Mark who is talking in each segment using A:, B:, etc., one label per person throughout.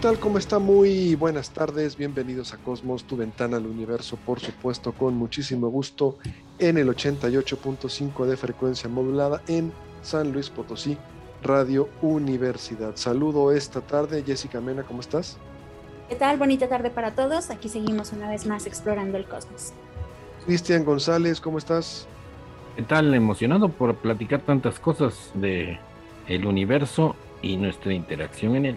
A: Tal? ¿Cómo está? Muy buenas tardes. Bienvenidos a Cosmos, tu ventana al universo, por supuesto, con muchísimo gusto en el 88.5 de frecuencia modulada en San Luis Potosí, Radio Universidad. Saludo esta tarde. Jessica Mena, ¿cómo estás?
B: ¿Qué tal? Bonita tarde para todos. Aquí seguimos una vez más explorando el cosmos.
A: Cristian González, ¿cómo estás?
C: ¿Qué tal? Emocionado por platicar tantas cosas de el universo y nuestra interacción en él.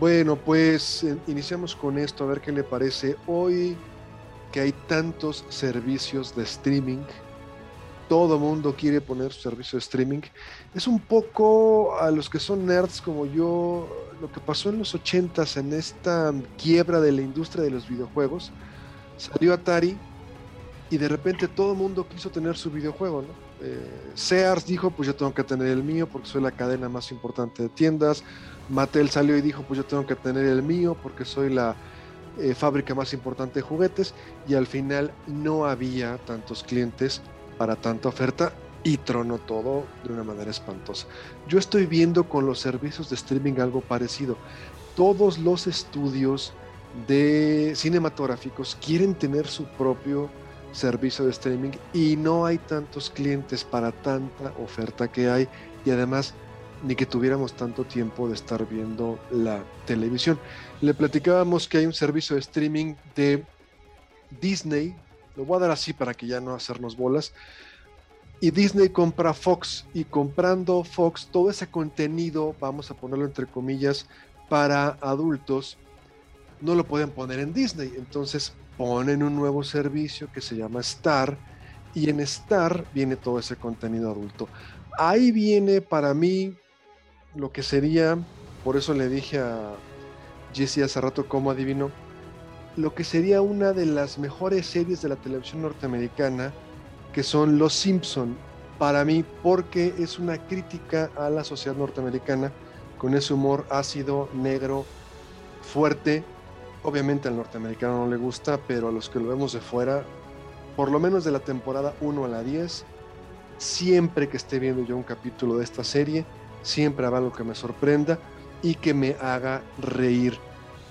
A: Bueno, pues eh, iniciamos con esto, a ver qué le parece. Hoy que hay tantos servicios de streaming, todo mundo quiere poner su servicio de streaming. Es un poco a los que son nerds como yo, lo que pasó en los 80s en esta quiebra de la industria de los videojuegos. Salió Atari y de repente todo el mundo quiso tener su videojuego. Eh, Sears dijo, pues yo tengo que tener el mío porque soy la cadena más importante de tiendas. Mattel salió y dijo, pues yo tengo que tener el mío porque soy la eh, fábrica más importante de juguetes. Y al final no había tantos clientes para tanta oferta y tronó todo de una manera espantosa. Yo estoy viendo con los servicios de streaming algo parecido. Todos los estudios de cinematográficos quieren tener su propio servicio de streaming y no hay tantos clientes para tanta oferta que hay y además ni que tuviéramos tanto tiempo de estar viendo la televisión. Le platicábamos que hay un servicio de streaming de Disney, lo voy a dar así para que ya no hacernos bolas, y Disney compra Fox y comprando Fox todo ese contenido, vamos a ponerlo entre comillas, para adultos, no lo pueden poner en Disney. Entonces ponen un nuevo servicio que se llama Star y en Star viene todo ese contenido adulto. Ahí viene para mí lo que sería, por eso le dije a Jesse hace rato cómo adivino, lo que sería una de las mejores series de la televisión norteamericana, que son Los Simpson, para mí, porque es una crítica a la sociedad norteamericana con ese humor ácido, negro, fuerte. Obviamente al norteamericano no le gusta, pero a los que lo vemos de fuera, por lo menos de la temporada 1 a la 10, siempre que esté viendo yo un capítulo de esta serie, siempre habrá algo que me sorprenda y que me haga reír.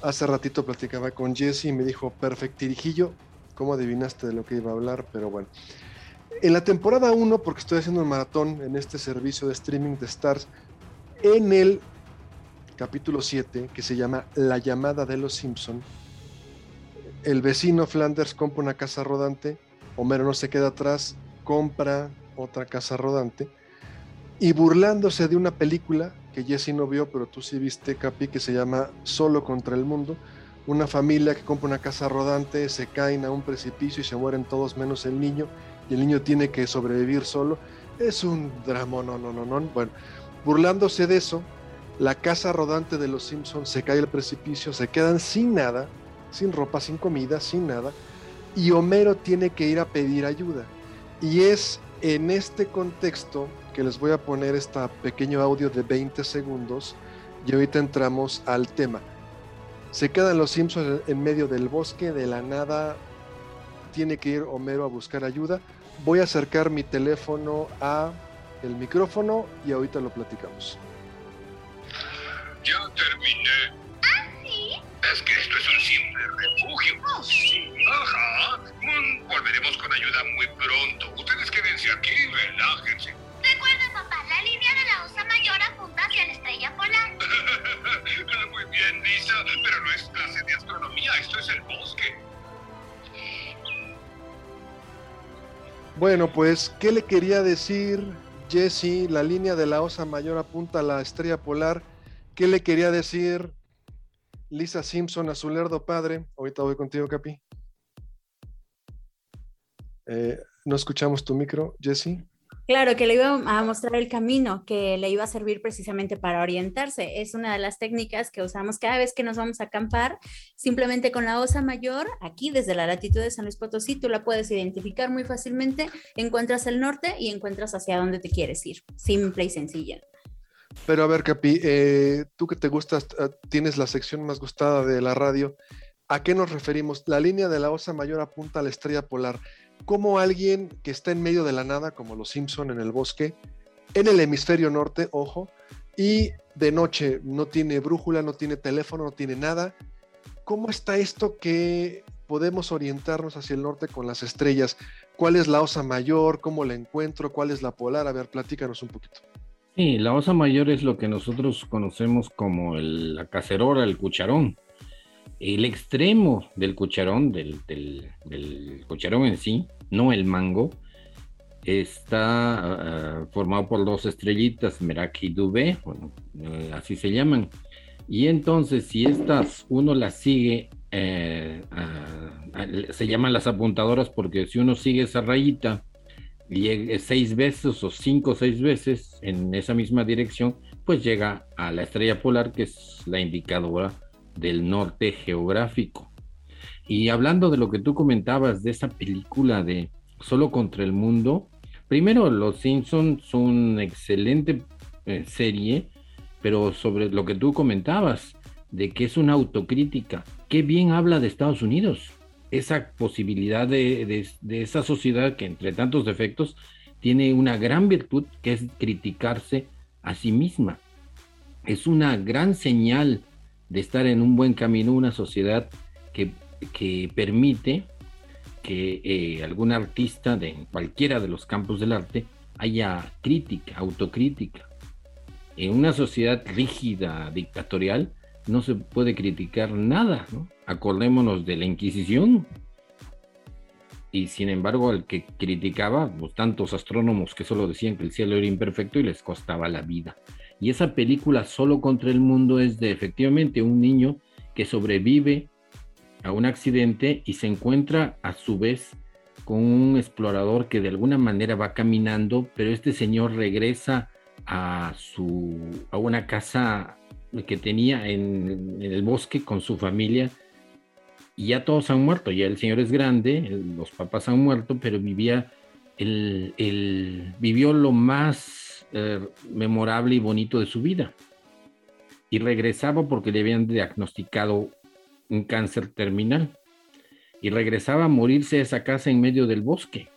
A: Hace ratito platicaba con Jesse y me dijo, perfectirijillo, ¿cómo adivinaste de lo que iba a hablar? Pero bueno. En la temporada 1, porque estoy haciendo un maratón en este servicio de streaming de Stars, en el capítulo 7, que se llama La llamada de los Simpson, el vecino Flanders compra una casa rodante, Homero no se queda atrás, compra otra casa rodante, y burlándose de una película que Jesse no vio, pero tú sí viste, Capi, que se llama Solo contra el Mundo. Una familia que compra una casa rodante, se caen a un precipicio y se mueren todos menos el niño, y el niño tiene que sobrevivir solo. Es un drama, no, no, no, no. Bueno, burlándose de eso, la casa rodante de los Simpsons se cae al precipicio, se quedan sin nada, sin ropa, sin comida, sin nada, y Homero tiene que ir a pedir ayuda. Y es en este contexto que les voy a poner este pequeño audio de 20 segundos y ahorita entramos al tema. Se quedan los Simpsons en medio del bosque, de la nada tiene que ir Homero a buscar ayuda. Voy a acercar mi teléfono a el micrófono y ahorita lo platicamos.
D: Ya terminé.
E: ¿Ah, sí?
D: Es que esto es un simple refugio.
E: Oh, sí.
D: Ajá. Mm, volveremos con ayuda muy pronto. Ustedes quédense aquí, relájense.
E: Recuerda, papá, la línea de la osa mayor apunta hacia la estrella polar.
D: muy bien, Lisa, pero no es clase de astronomía, esto es el bosque.
A: Bueno, pues, ¿qué le quería decir Jesse? La línea de la osa mayor apunta a la estrella polar. ¿Qué le quería decir Lisa Simpson a su lerdo padre? Ahorita voy contigo, Capi. Eh, no escuchamos tu micro, Jesse.
B: Claro, que le iba a mostrar el camino que le iba a servir precisamente para orientarse. Es una de las técnicas que usamos cada vez que nos vamos a acampar. Simplemente con la osa mayor, aquí desde la latitud de San Luis Potosí, tú la puedes identificar muy fácilmente. Encuentras el norte y encuentras hacia dónde te quieres ir. Simple y sencilla.
A: Pero a ver, Capi, eh, tú que te gustas, eh, tienes la sección más gustada de la radio. ¿A qué nos referimos? La línea de la osa mayor apunta a la estrella polar como alguien que está en medio de la nada, como los Simpson en el bosque, en el hemisferio norte, ojo, y de noche no tiene brújula, no tiene teléfono, no tiene nada. ¿Cómo está esto que podemos orientarnos hacia el norte con las estrellas? ¿Cuál es la osa mayor? ¿Cómo la encuentro? ¿Cuál es la polar? A ver, platícanos un poquito.
C: Sí, la osa mayor es lo que nosotros conocemos como la cacerola, el cucharón. El extremo del cucharón, del, cucharón en sí, no el mango, está ah, formado por dos estrellitas, Meraki y Dubé, bueno, eh, así se llaman. Y entonces, si estas uno las sigue, eh, se llaman las apuntadoras porque si uno sigue esa rayita seis veces o cinco o seis veces en esa misma dirección, pues llega a la estrella polar, que es la indicadora del norte geográfico. Y hablando de lo que tú comentabas de esa película de Solo contra el Mundo, primero Los Simpsons son una excelente eh, serie, pero sobre lo que tú comentabas, de que es una autocrítica, qué bien habla de Estados Unidos, esa posibilidad de, de esa sociedad que entre tantos defectos tiene una gran virtud que es criticarse a sí misma. Es una gran señal de estar en un buen camino, una sociedad que, permite que eh, algún artista de cualquiera de los campos del arte haya crítica, autocrítica. En una sociedad rígida, dictatorial, no se puede criticar nada. Acordémonos de la Inquisición. Y sin embargo, al que criticaba, pues, tantos astrónomos que solo decían que el cielo era imperfecto y les costaba la vida. Y esa película Solo contra el Mundo es de efectivamente un niño que sobrevive a un accidente y se encuentra a su vez con un explorador que de alguna manera va caminando, pero este señor regresa a su a una casa que tenía en, el bosque con su familia y ya todos han muerto, ya el señor es grande, los papás han muerto, pero vivía el, vivió lo más eh, memorable y bonito de su vida. Y regresaba porque le habían diagnosticado un cáncer terminal. Y regresaba a morirse a esa casa en medio del bosque.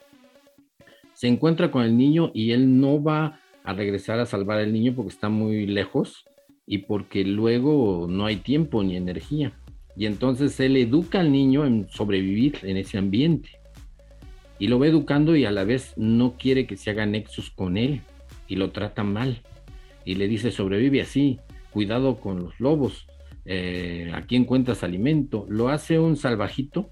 C: Se encuentra con el niño y él no va a regresar a salvar al niño porque está muy lejos y porque luego no hay tiempo ni energía. Y entonces él educa al niño en sobrevivir en ese ambiente. Y lo va educando y a la vez no quiere que se haga nexos con él y lo trata mal. Y le dice, sobrevive así, cuidado con los lobos, eh, aquí encuentras alimento. Lo hace un salvajito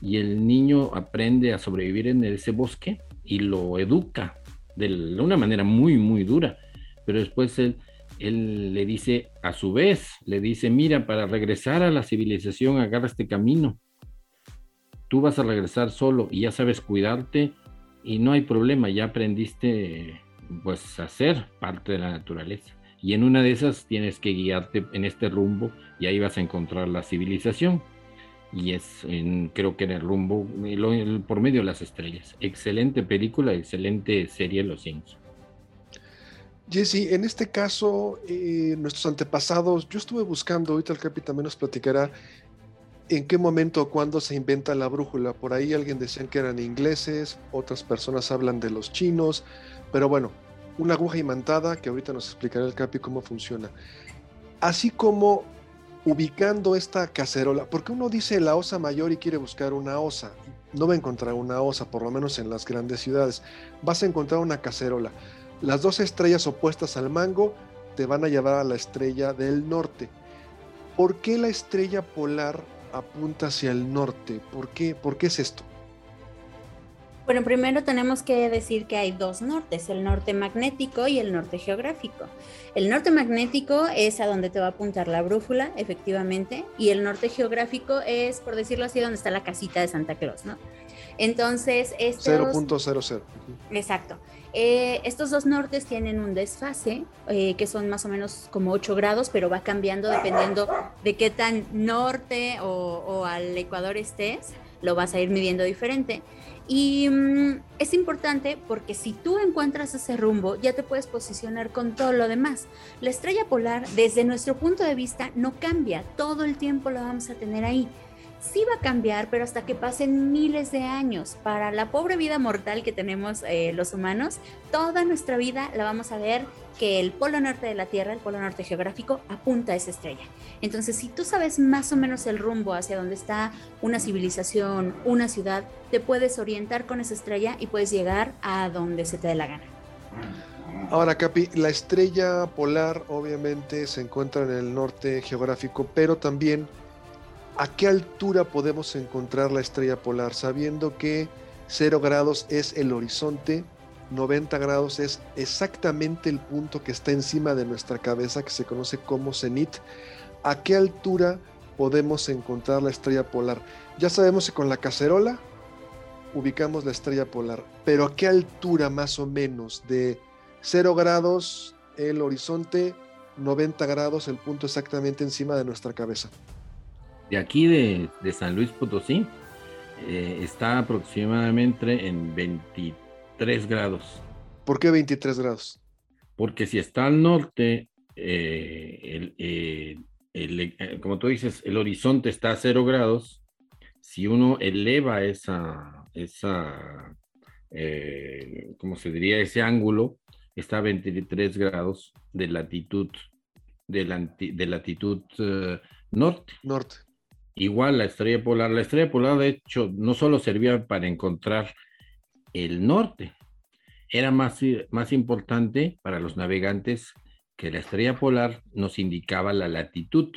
C: y el niño aprende a sobrevivir en ese bosque y lo educa de una manera muy, muy dura. Pero después él, él le dice, a su vez, le dice, mira, para regresar a la civilización, agarra este camino. Tú vas a regresar solo y ya sabes cuidarte y no hay problema, ya aprendiste pues hacer parte de la naturaleza. Y en una de esas tienes que guiarte en este rumbo y ahí vas a encontrar la civilización. Y es, en, creo que en el rumbo, por medio de las estrellas. Excelente película, excelente serie Los Simpsons.
A: Jesse, en este caso, eh, nuestros antepasados, yo estuve buscando, ahorita el Capi también nos platicará en qué momento o cuándo se inventa la brújula. Por ahí alguien decían que eran ingleses, otras personas hablan de los chinos, pero bueno, una aguja imantada que ahorita nos explicará el Capi cómo funciona. Así como ubicando esta cacerola, porque uno dice la osa mayor y quiere buscar una osa, no va a encontrar una osa, por lo menos en las grandes ciudades, vas a encontrar una cacerola. Las dos estrellas opuestas al mango te van a llevar a la estrella del norte. ¿Por qué la estrella polar apunta hacia el norte? ¿Por qué, ¿Por qué es esto?
B: Bueno, primero tenemos que decir que hay dos nortes, el norte magnético y el norte geográfico. El norte magnético es a donde te va a apuntar la brújula, efectivamente, y el norte geográfico es, por decirlo así, donde está la casita de Santa Claus, ¿no? Entonces, estos...
A: 0.00.
B: Exacto. Eh, estos dos nortes tienen un desfase, eh, que son más o menos como 8 grados, pero va cambiando dependiendo de qué tan norte o, o al ecuador estés, lo vas a ir midiendo diferente. Y mm, es importante porque si tú encuentras ese rumbo, ya te puedes posicionar con todo lo demás. La estrella polar, desde nuestro punto de vista, no cambia, todo el tiempo lo vamos a tener ahí sí va a cambiar, pero hasta que pasen miles de años. Para la pobre vida mortal que tenemos eh, los humanos, toda nuestra vida la vamos a ver que el polo norte de la Tierra, el polo norte geográfico, apunta a esa estrella. Entonces, si tú sabes más o menos el rumbo hacia donde está una civilización, una ciudad, te puedes orientar con esa estrella y puedes llegar a donde se te dé la gana.
A: Ahora, Capi, la estrella polar obviamente se encuentra en el norte geográfico, pero también ¿a qué altura podemos encontrar la estrella polar? Sabiendo que 0 grados es el horizonte, 90 grados es exactamente el punto que está encima de nuestra cabeza, que se conoce como cenit. ¿A qué altura podemos encontrar la estrella polar? Ya sabemos que con la cacerola ubicamos la estrella polar, pero ¿a qué altura más o menos? De 0 grados el horizonte, 90 grados el punto exactamente encima de nuestra cabeza
C: de aquí de, San Luis Potosí eh, está aproximadamente en 23 grados.
A: ¿Por qué 23 grados?
C: Porque si está al norte, eh, eh, como tú dices, el horizonte está a 0 grados. Si uno eleva esa, esa ¿cómo se diría? Ese ángulo, está a 23 grados de latitud, de, de latitud norte.
A: Norte.
C: Igual la estrella polar, la estrella polar de hecho no solo servía para encontrar el norte, era más, más importante para los navegantes que la estrella polar nos indicaba la latitud.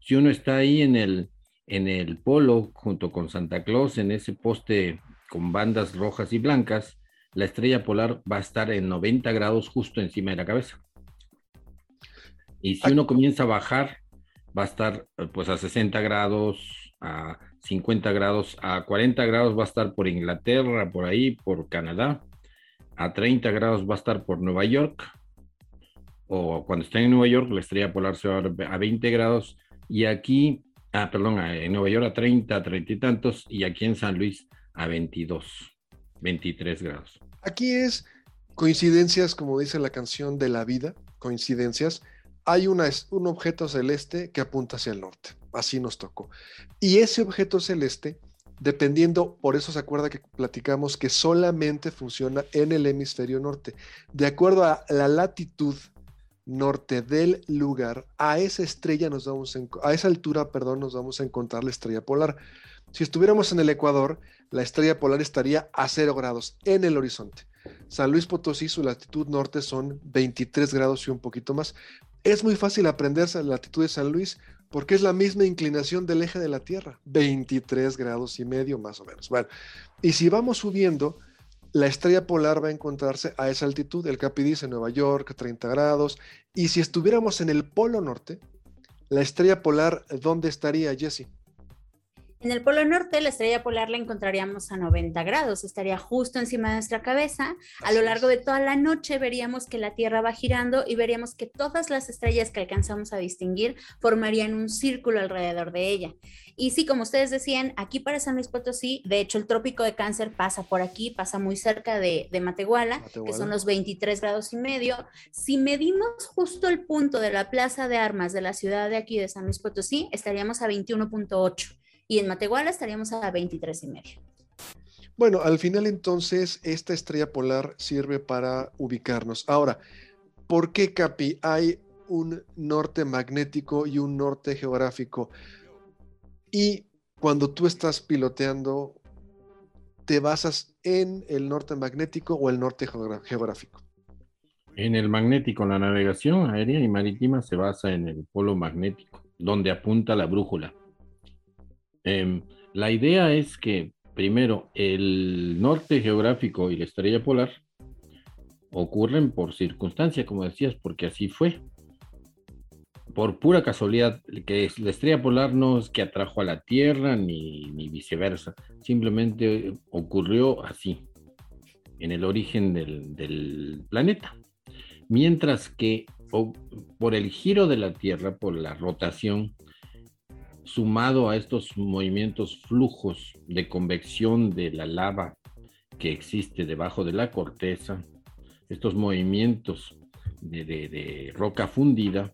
C: Si uno está ahí en el, en el polo junto con Santa Claus, en ese poste con bandas rojas y blancas, la estrella polar va a estar en 90 grados justo encima de la cabeza. Y si uno comienza a bajar va a estar pues a 60 grados, a 50 grados, a 40 grados va a estar por Inglaterra, por ahí, por Canadá, a 30 grados va a estar por Nueva York, o cuando esté en Nueva York la estrella polar se va a, a 20 grados, y aquí, ah, perdón, en Nueva York a 30, 30 y tantos, y aquí en San Luis a 22, 23 grados.
A: Aquí es coincidencias, como dice la canción de la vida, coincidencias hay un objeto celeste que apunta hacia el norte. Así nos tocó. Y ese objeto celeste, dependiendo, por eso se acuerda que platicamos que solamente funciona en el hemisferio norte. De acuerdo a la latitud norte del lugar, a esa estrella nos vamos a, esa altura, perdón, nos vamos a encontrar la estrella polar. Si estuviéramos en el Ecuador, la estrella polar estaría a 0 grados en el horizonte. San Luis Potosí, su latitud norte son 23 grados y un poquito más. Es muy fácil aprenderse la latitud de San Luis porque es la misma inclinación del eje de la Tierra, 23 grados y medio más o menos. Bueno, y si vamos subiendo, la estrella polar va a encontrarse a esa altitud. El Capi dice Nueva York, 30 grados. Y si estuviéramos en el Polo Norte, la estrella polar, ¿dónde estaría, Jesse?
B: En el polo norte, la estrella polar la encontraríamos a 90 grados, estaría justo encima de nuestra cabeza. A lo largo de toda la noche veríamos que la Tierra va girando y veríamos que todas las estrellas que alcanzamos a distinguir formarían un círculo alrededor de ella. Y sí, como ustedes decían, aquí para San Luis Potosí, de hecho el trópico de cáncer pasa por aquí, pasa muy cerca de, Matehuala, que son los 23 grados y medio. Si medimos justo el punto de la plaza de armas de la ciudad de aquí de San Luis Potosí, estaríamos a 21.8 y en Matehuala estaríamos a 23 y medio.
A: Bueno, al final entonces esta estrella polar sirve para ubicarnos. Ahora, ¿por qué, Capi, hay un norte magnético y un norte geográfico? Y cuando tú estás piloteando, ¿te basas en el norte magnético o el norte geográfico?
C: En el magnético, la navegación aérea y marítima se basa en el polo magnético, donde apunta la brújula. Em, la idea es que primero, el norte geográfico y la estrella polar ocurren por circunstancia, como decías, porque así fue. Por pura casualidad, que la estrella polar no es que atrajo a la Tierra ni, viceversa, simplemente ocurrió así, en el origen del, del planeta. Mientras que por el giro de la Tierra, por la rotación, sumado a estos movimientos flujos de convección de la lava que existe debajo de la corteza, estos movimientos de, roca fundida,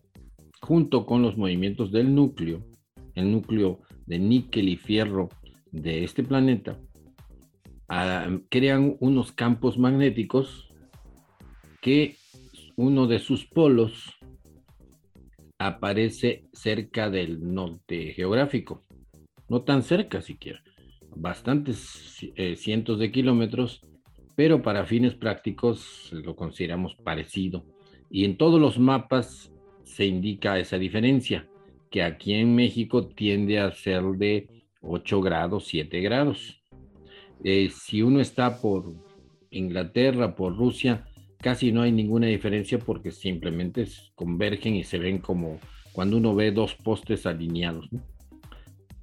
C: junto con los movimientos del núcleo, el núcleo de níquel y fierro de este planeta, ah, crean unos campos magnéticos que uno de sus polos aparece cerca del norte geográfico, no tan cerca siquiera, bastantes eh, cientos de kilómetros, pero para fines prácticos lo consideramos parecido. Y en todos los mapas se indica esa diferencia, que aquí en México tiende a ser de 8 grados, 7 grados. Eh, si uno está por Inglaterra, por Rusia, casi no hay ninguna diferencia porque simplemente convergen y se ven como cuando uno ve dos postes alineados.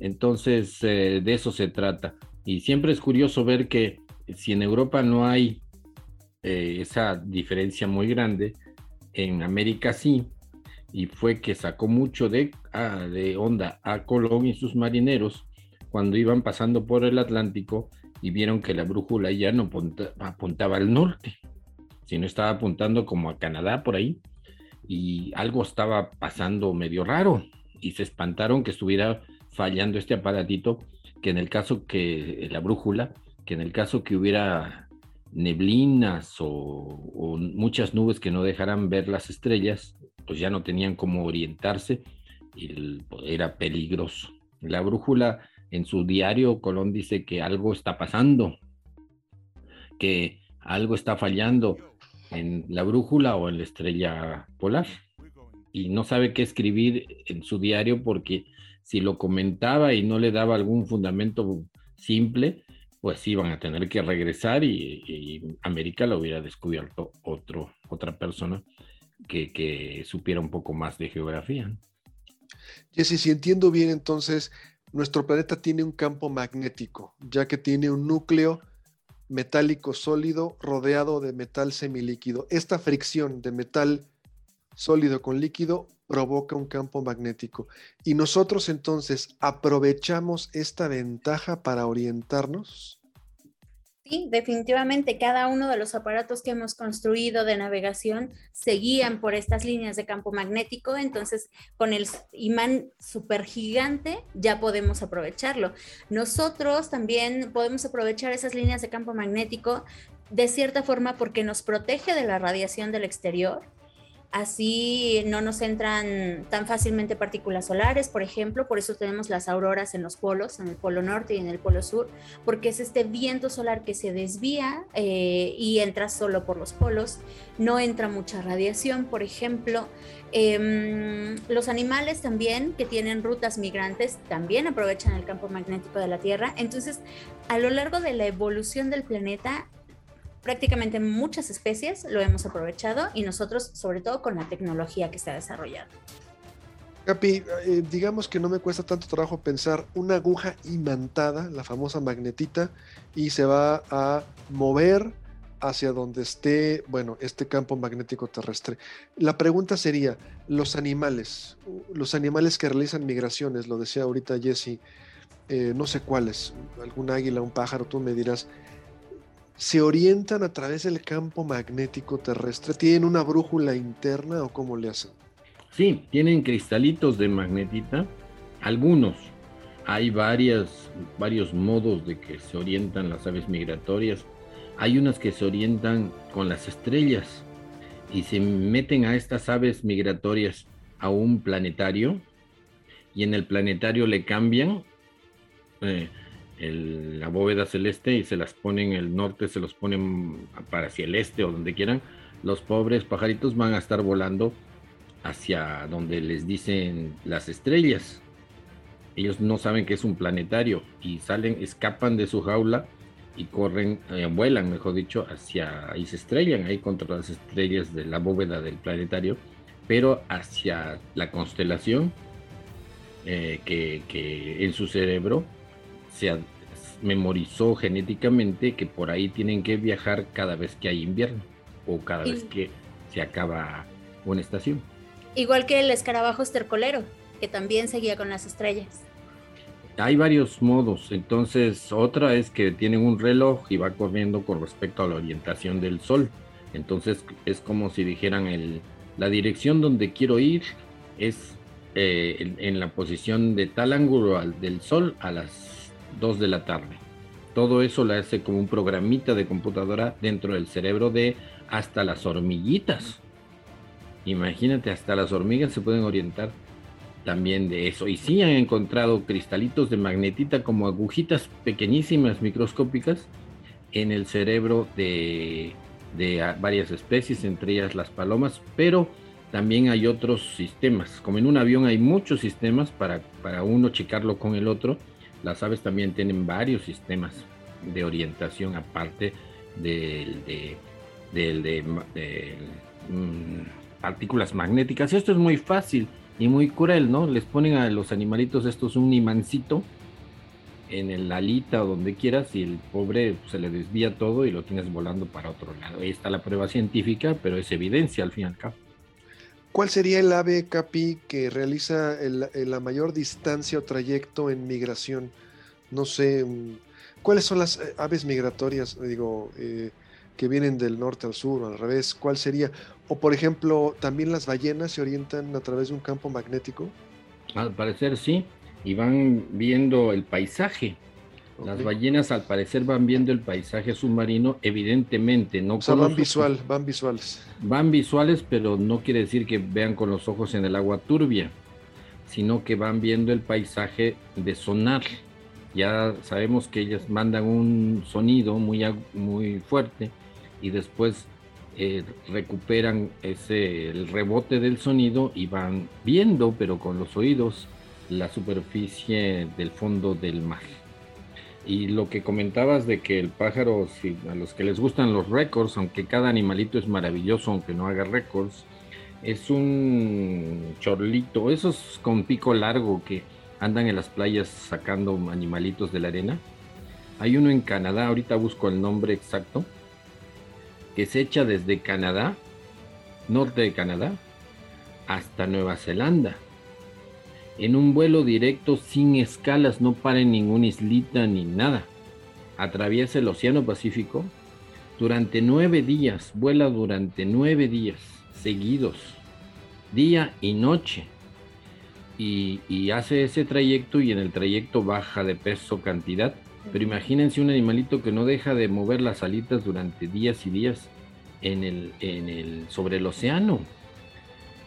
C: Entonces, eh, de eso se trata. Y siempre es curioso ver que si en Europa no hay eh, esa diferencia muy grande, en América sí, y fue que sacó mucho de, ah, de onda a Colón y sus marineros cuando iban pasando por el Atlántico y vieron que la brújula ya no apuntaba al norte, sino estaba apuntando como a Canadá por ahí y algo estaba pasando medio raro y se espantaron que estuviera fallando este aparatito, que en el caso que la brújula, que en el caso que hubiera neblinas o, muchas nubes que no dejaran ver las estrellas, pues ya no tenían cómo orientarse y era peligroso. La brújula en su diario Colón dice que algo está pasando, que algo está fallando en la brújula o en la estrella polar. Y no sabe qué escribir en su diario porque si lo comentaba y no le daba algún fundamento simple, pues iban a tener que regresar y, América lo hubiera descubierto otro, otra persona que, que supiera un poco más de geografía.
A: Jesse, si entiendo bien, entonces nuestro planeta tiene un campo magnético, ya que tiene un núcleo metálico sólido rodeado de metal semilíquido. Esta fricción de metal sólido con líquido provoca un campo magnético. Y nosotros entonces aprovechamos esta ventaja para orientarnos.
B: Definitivamente cada uno de los aparatos que hemos construido de navegación se guían por estas líneas de campo magnético, entonces con el imán supergigante ya podemos aprovecharlo. Nosotros también podemos aprovechar esas líneas de campo magnético de cierta forma porque nos protege de la radiación del exterior, Así no nos entran tan fácilmente partículas solares, por ejemplo, por eso tenemos las auroras en los polos, en el polo norte y en el polo sur, porque es este viento solar que se desvía eh, y entra solo por los polos, no entra mucha radiación, por ejemplo. Em, los animales también que tienen rutas migrantes también aprovechan el campo magnético de la Tierra. Entonces, a lo largo de la evolución del planeta, prácticamente muchas especies lo hemos aprovechado y nosotros sobre todo con la tecnología que se ha desarrollado.
A: Capi, eh, digamos que no me cuesta tanto trabajo pensar una aguja imantada, la famosa magnetita, y se va a mover hacia donde esté, bueno, este campo magnético terrestre. La pregunta sería, los animales, los animales que realizan migraciones, lo decía ahorita Jesse, eh, no sé cuáles, algún águila, un pájaro, tú me dirás, se orientan a través del campo magnético terrestre? ¿Tienen una brújula interna o cómo le hacen?
C: Sí, tienen cristalitos de magnetita, algunos. Hay varias, varios modos de que se orientan las aves migratorias. Hay unas que se orientan con las estrellas y se meten a estas aves migratorias a un planetario y en el planetario le cambian eh, la bóveda celeste y se las ponen el norte, se los ponen para hacia el este o donde quieran, los pobres pajaritos van a estar volando hacia donde les dicen las estrellas. ellos no saben que es un planetario y salen, escapan de su jaula y corren, eh, vuelan, mejor dicho, hacia, y se estrellan ahí contra las estrellas de la bóveda del planetario, pero hacia la constelación eh, que, que, en su cerebro se memorizó genéticamente que por ahí tienen que viajar cada vez que hay invierno o cada vez que se acaba una estación.
B: Igual que el escarabajo estercolero, que también seguía con las estrellas.
C: Hay varios modos, entonces otra es que tienen un reloj y va corriendo con respecto a la orientación del sol. Entonces es como si dijeran el, la dirección donde quiero ir es eh, en, en, la posición de tal ángulo al, del sol a las 2 de la tarde. Todo eso lo hace como un programita de computadora dentro del cerebro de hasta las hormiguitas. Imagínate, hasta las hormigas se pueden orientar también de eso. Y sí han encontrado cristalitos de magnetita como agujitas pequeñísimas, microscópicas, en el cerebro de, de varias especies, entre ellas las palomas, pero también hay otros sistemas. Como en un avión hay muchos sistemas para, para uno checarlo con el otro, las aves también tienen varios sistemas de orientación aparte del de, mm, partículas magnéticas. Esto es muy fácil y muy cruel, ¿no? Les ponen a los animalitos estos un imancito en el alita o donde quieras y el pobre se le desvía todo y lo tienes volando para otro lado. Ahí está la prueba científica, pero es evidencia al fin y al cabo.
A: ¿Cuál sería el ave capi que realiza la mayor distancia o trayecto en migración? No sé, mm, ¿cuáles son las eh, aves migratorias, digo, eh, que vienen del norte al sur o al revés? ¿Cuál sería? O por ejemplo, también las ballenas se orientan a través de un campo magnético.
C: Al parecer sí, y van viendo el paisaje. Okay. Las ballenas al parecer van viendo el paisaje submarino, evidentemente, no
A: o sea, van visual, van visuales.
C: Van visuales, pero no quiere decir que vean con los ojos en el agua turbia, sino que van viendo el paisaje de sonar. Ya sabemos que ellas mandan un sonido muy, muy fuerte y después eh, recuperan ese el rebote del sonido y van viendo, pero con los oídos, la superficie del fondo del mar. Y lo que comentabas de que el pájaro, si a los que les gustan los récords, aunque cada animalito es maravilloso, aunque no haga récords, es un chorlito, esos con pico largo que andan en las playas sacando animalitos de la arena. Hay uno en Canadá, ahorita busco el nombre exacto, que se echa desde Canadá, norte de Canadá, hasta Nueva Zelanda. En un vuelo directo sin escalas, no para en ninguna islita ni nada. Atraviesa el Océano Pacífico durante nueve días, vuela durante nueve días seguidos, día y noche. Y, y, hace ese trayecto y en el trayecto baja de peso cantidad. Pero imagínense un animalito que no deja de mover las alitas durante días y días en el, en el, sobre el océano.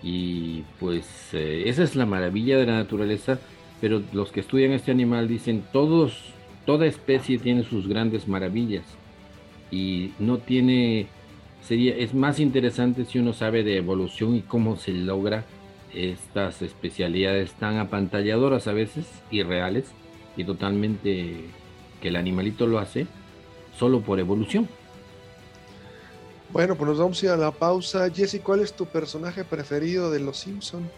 C: Y pues eh, esa es la maravilla de la naturaleza, pero los que estudian este animal dicen todos, toda especie tiene sus grandes maravillas y no tiene, sería, es más interesante si uno sabe de evolución y cómo se logra estas especialidades tan apantalladoras a veces, irreales y totalmente que el animalito lo hace solo por evolución.
A: Bueno, pues nos vamos a ir a la pausa. Jesse, ¿cuál es tu personaje preferido de Los Simpson?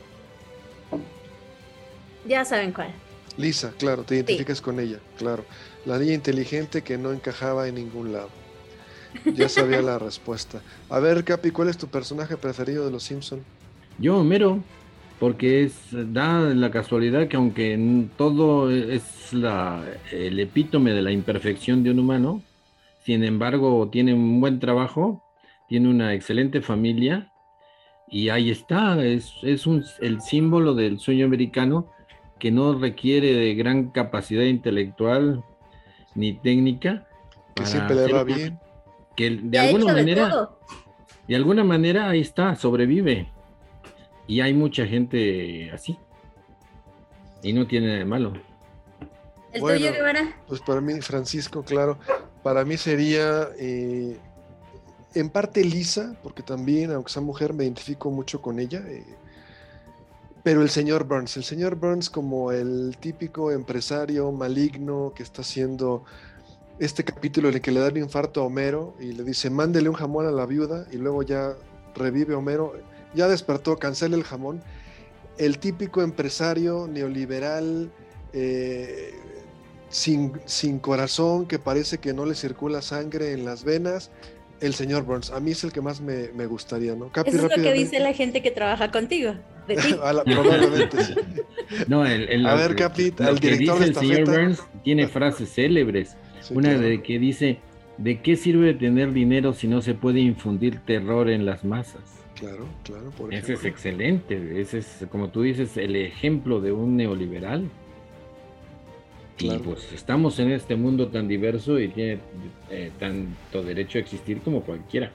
B: Ya saben cuál.
A: Lisa, claro, te identificas sí. con ella, claro. La niña inteligente que no encajaba en ningún lado. Ya sabía la respuesta. A ver, Capi, ¿cuál es tu personaje preferido de Los Simpson?
C: Yo, Homero, porque es da la casualidad que aunque todo es la, el epítome de la imperfección de un humano, sin embargo tiene un buen trabajo, tiene una excelente familia y ahí está, es, es un, el símbolo del sueño americano que no requiere de gran capacidad intelectual ni técnica.
A: Que siempre le va bien.
C: Que de alguna manera, de, de alguna manera ahí está, sobrevive. Y hay mucha gente así. Y no tiene nada de malo.
B: ¿El bueno, tuyo, Guevara?
A: Pues para mí, Francisco, claro. Para mí sería eh, en parte Lisa, porque también, aunque sea mujer, me identifico mucho con ella. Eh, pero el señor Burns, el señor Burns como el típico empresario maligno que está haciendo este capítulo en el que le da un infarto a Homero y le dice, mándele un jamón a la viuda y luego ya revive Homero, ya despertó, cancela el jamón. El típico empresario neoliberal eh, sin, sin corazón que parece que no le circula sangre en las venas, el señor Burns. A mí es el que más me, me gustaría, ¿no?
B: Capi, Eso es lo que dice la gente que trabaja contigo. De ti.
A: Probablemente sí.
C: No, el, el,
A: a ver, Capi, el director
C: de el señor Burns tiene frases célebres. Una de que dice, ¿de qué sirve tener dinero si no se puede infundir terror en las masas?
A: Claro, claro.
C: Por ese es excelente. Ese es, como tú dices, el ejemplo de un neoliberal. Y pues estamos en este mundo tan diverso y tiene eh, tanto derecho a existir como cualquiera.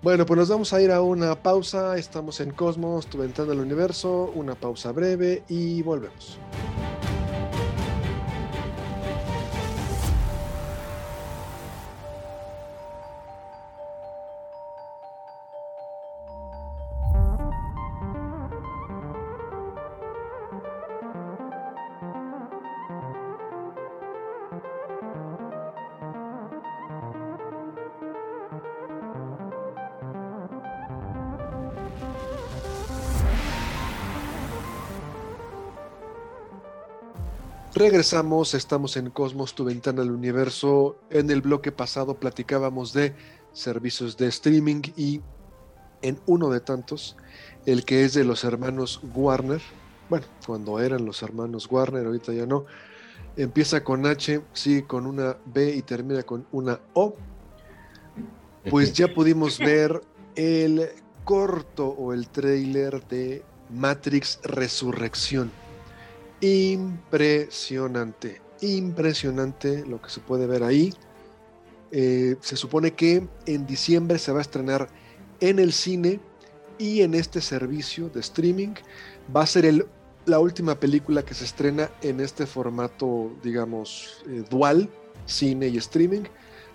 A: Bueno, pues nos vamos a ir a una pausa. Estamos en Cosmos, tu ventana al universo. Una pausa breve y volvemos. Regresamos, estamos en Cosmos, tu ventana al universo. En el bloque pasado platicábamos de servicios de streaming y en uno de tantos, el que es de los hermanos Warner, bueno, cuando eran los hermanos Warner, ahorita ya no, empieza con H, sigue con una B y termina con una O, pues ya pudimos ver el corto o el trailer de Matrix Resurrección impresionante, impresionante lo que se puede ver ahí. Eh, se supone que en diciembre se va a estrenar en el cine y en este servicio de streaming. Va a ser la última película que se estrena en este formato, digamos, eh, dual, cine y streaming.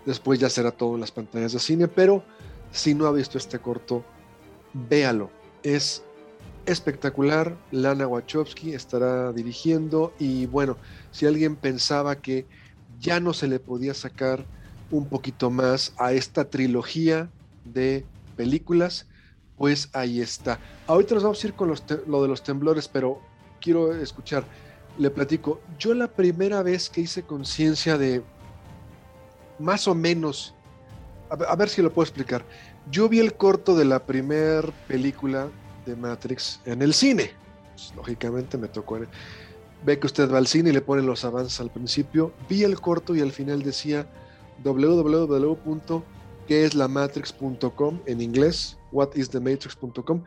A: Después ya será todo en las pantallas de cine, pero si no ha visto este corto, véalo. Es espectacular. Lana Wachowski estará dirigiendo y bueno, si alguien pensaba que ya no se le podía sacar un poquito más a esta trilogía de películas, pues ahí está. Ahorita nos vamos a ir con lo de los temblores, pero quiero escuchar, le platico, yo la primera vez que hice conciencia de más o menos, a ver, si lo puedo explicar, yo vi el corto de la primera película de Matrix en el cine. Pues, lógicamente me tocó. Ve que usted va al cine y le pone los avances al principio. Vi el corto y al final decía www.queeslamatrix.com en inglés, whatisthematrix.com.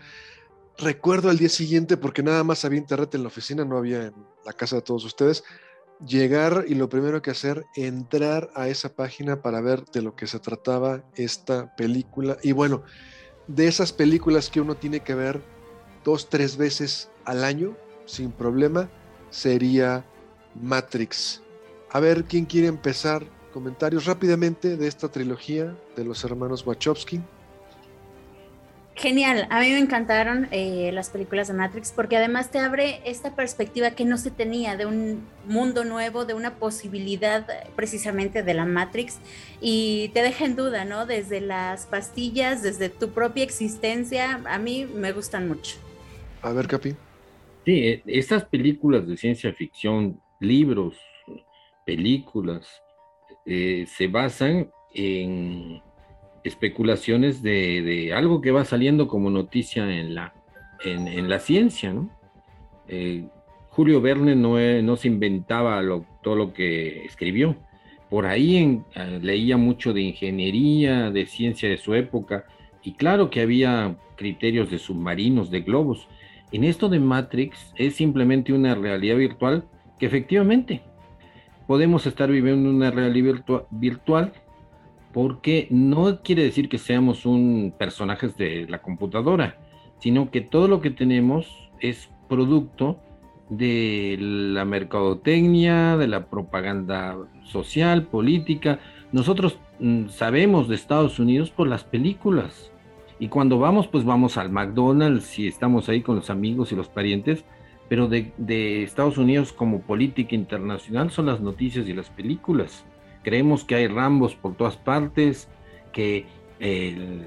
A: Recuerdo al día siguiente, porque nada más había internet en la oficina, no había en la casa de todos ustedes, llegar y lo primero que hacer, entrar a esa página para ver de lo que se trataba esta película. Y bueno, de esas películas que uno tiene que ver dos, tres veces al año, sin problema, sería Matrix. A ver, ¿quién quiere empezar? Comentarios rápidamente de esta trilogía de los hermanos Wachowski.
B: Genial, a mí me encantaron eh, las películas de Matrix porque además te abre esta perspectiva que no se tenía de un mundo nuevo, de una posibilidad precisamente de la Matrix y te deja en duda, ¿no? Desde las pastillas, desde tu propia existencia, a mí me gustan mucho.
A: A ver, Capi.
C: Sí, eh, estas películas de ciencia ficción, libros, películas, eh, se basan en especulaciones de, algo que va saliendo como noticia en la, en, la ciencia, ¿no? Eh, Julio Verne no, no, se inventaba todo lo que escribió. Por ahí eh, leía mucho de ingeniería, de ciencia de su época, y claro que había criterios de submarinos, de globos. En esto de Matrix es simplemente una realidad virtual que efectivamente podemos estar viviendo una realidad virtual porque no quiere decir que seamos un personajes de la computadora, sino que todo lo que tenemos es producto de la mercadotecnia, de la propaganda social, política. Nosotros mm, sabemos de Estados Unidos por las películas Y cuando vamos, pues vamos al McDonald's y estamos ahí con los amigos y los parientes, pero de, de Estados Unidos como política internacional son las noticias y las películas. Creemos que hay rambos por todas partes, que el-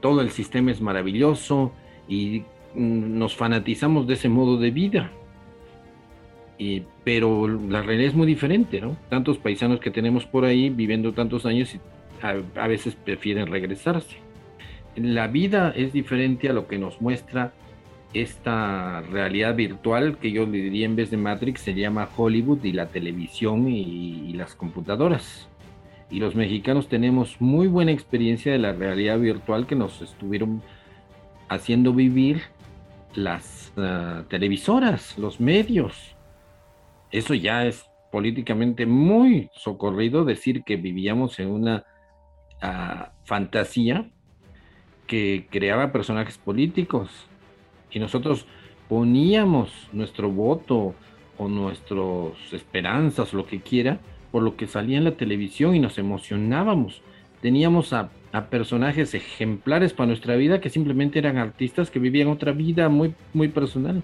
C: todo el sistema es maravilloso y mm, nos fanatizamos de ese modo de vida. Pero la realidad es muy diferente, ¿no? Tantos paisanos que tenemos por ahí viviendo tantos años y a veces prefieren regresarse. La vida es diferente a lo que nos muestra esta realidad virtual que yo diría en vez de Matrix se llama Hollywood y la televisión y, las computadoras. Y los mexicanos tenemos muy buena experiencia de la realidad virtual que nos estuvieron haciendo vivir las ah, televisoras, los medios. Eso ya es políticamente muy socorrido decir que vivíamos en una ah, fantasía que creaba personajes políticos y nosotros poníamos nuestro voto o nuestras esperanzas, lo que quiera, por lo que salía en la televisión y nos emocionábamos. Teníamos a, personajes ejemplares para nuestra vida que simplemente eran artistas que vivían otra vida muy, muy personal.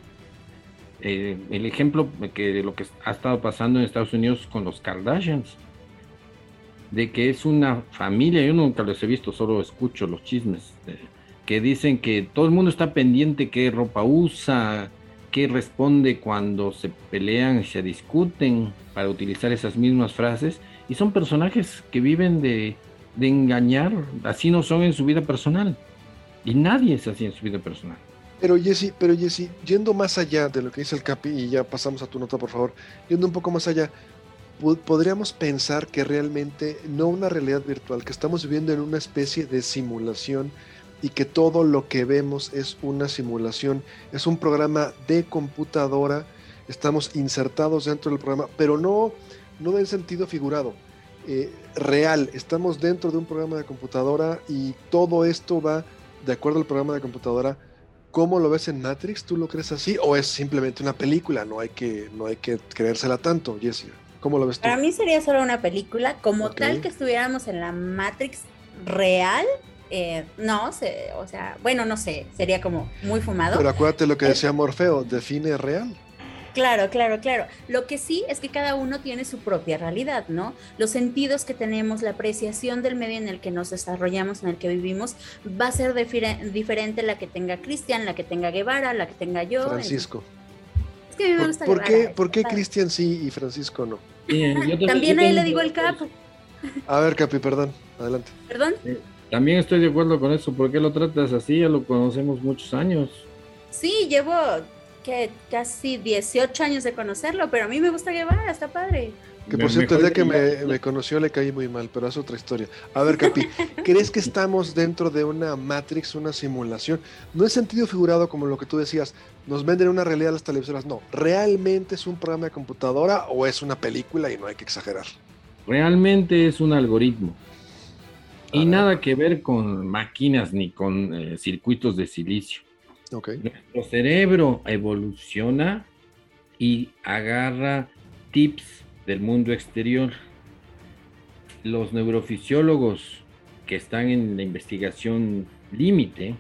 C: Eh, el ejemplo que de lo que ha estado pasando en Estados Unidos con los Kardashians, de que es una familia, yo nunca los he visto, solo escucho los chismes, eh, que dicen que todo el mundo está pendiente qué ropa usa, qué responde cuando se pelean se discuten para utilizar esas mismas frases, y son personajes que viven de, de engañar, así no son en su vida personal, y nadie es así en su vida personal.
A: Pero Jesse, pero Jesse, yendo más allá de lo que dice el Capi, y ya pasamos a tu nota, por favor, yendo un poco más allá, po- podríamos pensar que realmente no una realidad virtual, que estamos viviendo en una especie de simulación y que todo lo que vemos es una simulación, es un programa de computadora, estamos insertados dentro del programa, pero no, no en sentido figurado, eh, real, estamos dentro de un programa de computadora y todo esto va de acuerdo al programa de computadora. ¿Cómo lo ves en Matrix? ¿Tú lo crees así? ¿O es simplemente una película? No hay que, no hay que creérsela tanto, Jessie. ¿Cómo lo ves tú?
B: Para mí sería solo una película, como
A: Ok.
B: tal que estuviéramos en la Matrix real. Eh, no, se- o sea, bueno, no sé, sería como muy fumado.
A: Pero acuérdate lo que
B: Eh,
A: decía Morfeo, define real.
B: Claro, claro, claro. Lo que sí es que cada uno tiene su propia realidad, ¿no? Los sentidos que tenemos, la apreciación del medio en el que nos desarrollamos, en el que vivimos, va a ser difere- diferente la que tenga Cristian, la que tenga Guevara, la que tenga yo.
A: Francisco.
B: Es que a mí me
A: ¿Por,
B: gusta
A: por
B: Guevara,
A: qué, por qué. Cristian sí y Francisco no?
C: Bien, yo también-
B: También
C: yo
B: ahí le digo el cap,
A: A ver, Capi, perdón. Adelante.
B: perdón.
C: También estoy de acuerdo con eso. ¿Por qué lo tratas así? Ya lo conocemos muchos años.
B: Sí, llevo que casi 18 años de conocerlo, pero a mí me gusta Guevara, está padre.
A: Que
C: Me-
A: por cierto, el día que me, me conoció le caí muy mal, pero es otra historia. A ver, Capi, ¿crees que estamos dentro de una Matrix, una simulación? No en sentido figurado como lo que tú decías, nos venden una realidad las televisoras. No, ¿realmente es un programa de computadora o es una película y no hay que exagerar?
C: Realmente es un algoritmo. Y nada que ver con máquinas ni con eh, circuitos de silicio.
A: Ok.
C: Nuestro cerebro evoluciona y agarra tips del mundo exterior. Los neurofisiólogos que están en la investigación límite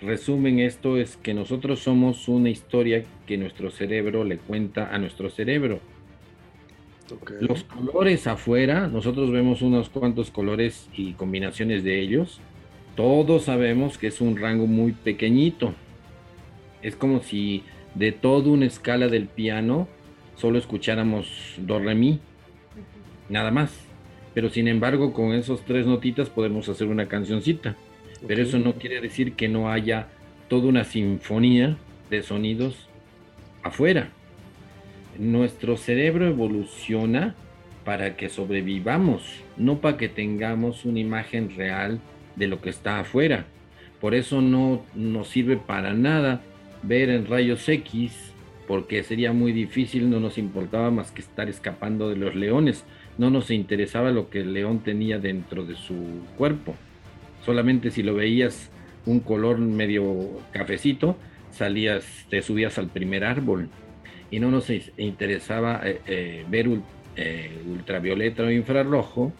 C: resumen esto es que nosotros somos una historia que nuestro cerebro le cuenta a nuestro cerebro. Los colores afuera, nosotros vemos unos cuantos colores y combinaciones de ellos. Todos sabemos que es un rango muy pequeñito. Es como si de toda una escala del piano solo escucháramos do re mi, nada más. Pero sin embargo, con esos tres notitas podemos hacer una cancioncita. Pero eso no quiere decir que no haya toda una sinfonía de sonidos afuera. Nuestro cerebro evoluciona para que sobrevivamos, no para que tengamos una imagen real de lo que está afuera. Por eso no nos sirve para nada ver en rayos X, porque sería muy difícil, no nos importaba más que estar escapando de los leones, no nos interesaba lo que el león tenía dentro de su cuerpo. Solamente si lo veías un color medio cafecito, salías, te subías al primer árbol y no nos interesaba eh, eh, ver ul- eh, ultravioleta o infrarrojo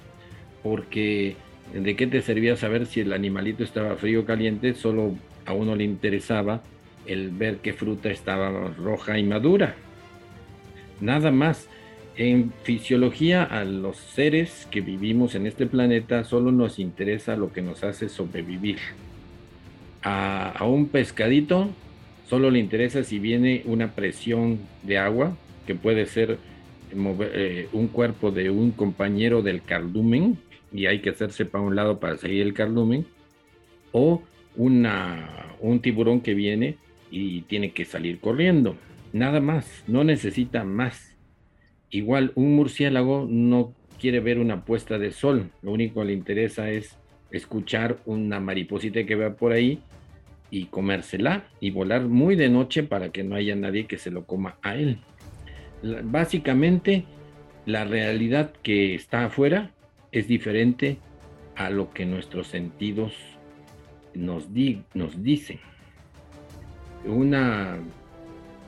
C: porque ¿De qué te servía saber si el animalito estaba frío o caliente? Solo a uno le interesaba el ver qué fruta estaba roja y madura. Nada más. En fisiología, a los seres que vivimos en este planeta solo nos interesa lo que nos hace sobrevivir. A, un pescadito solo le interesa si viene una presión de agua, que puede ser eh, un cuerpo de un compañero del cardumen, y hay que hacerse para un lado para seguir el cardumen, o una, un tiburón que viene y tiene que salir corriendo. Nada más, no necesita más. Igual, un murciélago no quiere ver una puesta de sol, lo único que le interesa es escuchar una mariposita que va por ahí y comérsela y volar muy de noche para que no haya nadie que se lo coma a él. Básicamente, la realidad que está afuera es diferente a lo que nuestros sentidos nos, nos dicen. Una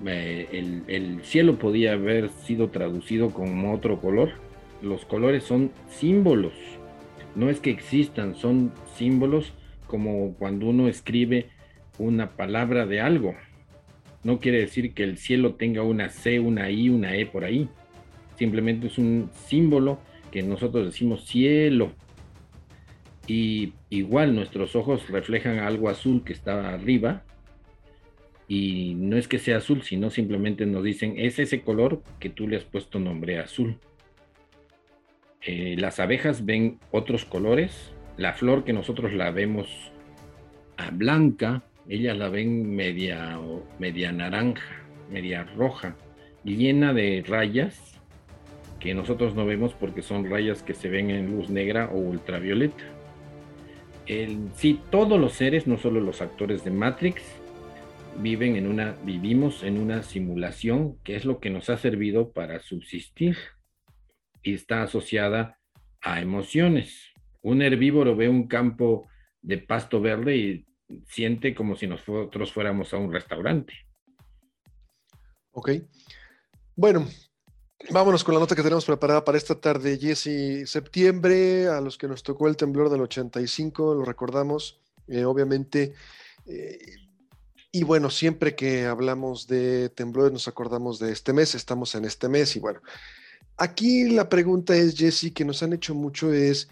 C: el, cielo podía haber sido traducido como otro color. Los colores son símbolos. No es que existan, son símbolos como cuando uno escribe una palabra de algo. No quiere decir que el cielo tenga una C, una I, una E por ahí. Simplemente es un símbolo que nosotros decimos cielo. Y igual nuestros ojos reflejan algo azul que está arriba y no es que sea azul, sino simplemente nos dicen, es ese color que tú le has puesto nombre azul. Eh, las abejas ven otros colores, la flor que nosotros la vemos a blanca, ellas la ven media, media naranja, media roja, llena de rayas que nosotros no vemos porque son rayas que se ven en luz negra o ultravioleta. El, sí, todos los seres, no solo los actores de Matrix, viven en una, vivimos en una simulación que es lo que nos ha servido para subsistir y está asociada a emociones. Un herbívoro ve un campo de pasto verde y siente como si nosotros fuéramos a un restaurante.
A: Ok. Bueno, vámonos con la nota que tenemos preparada para esta tarde, Jesse. Septiembre, a los que nos tocó el temblor del 85, lo recordamos. Eh, obviamente, eh, y bueno, siempre que hablamos de temblores nos acordamos de este mes, estamos en este mes y bueno, aquí la pregunta es, Jesse, que nos han hecho mucho es,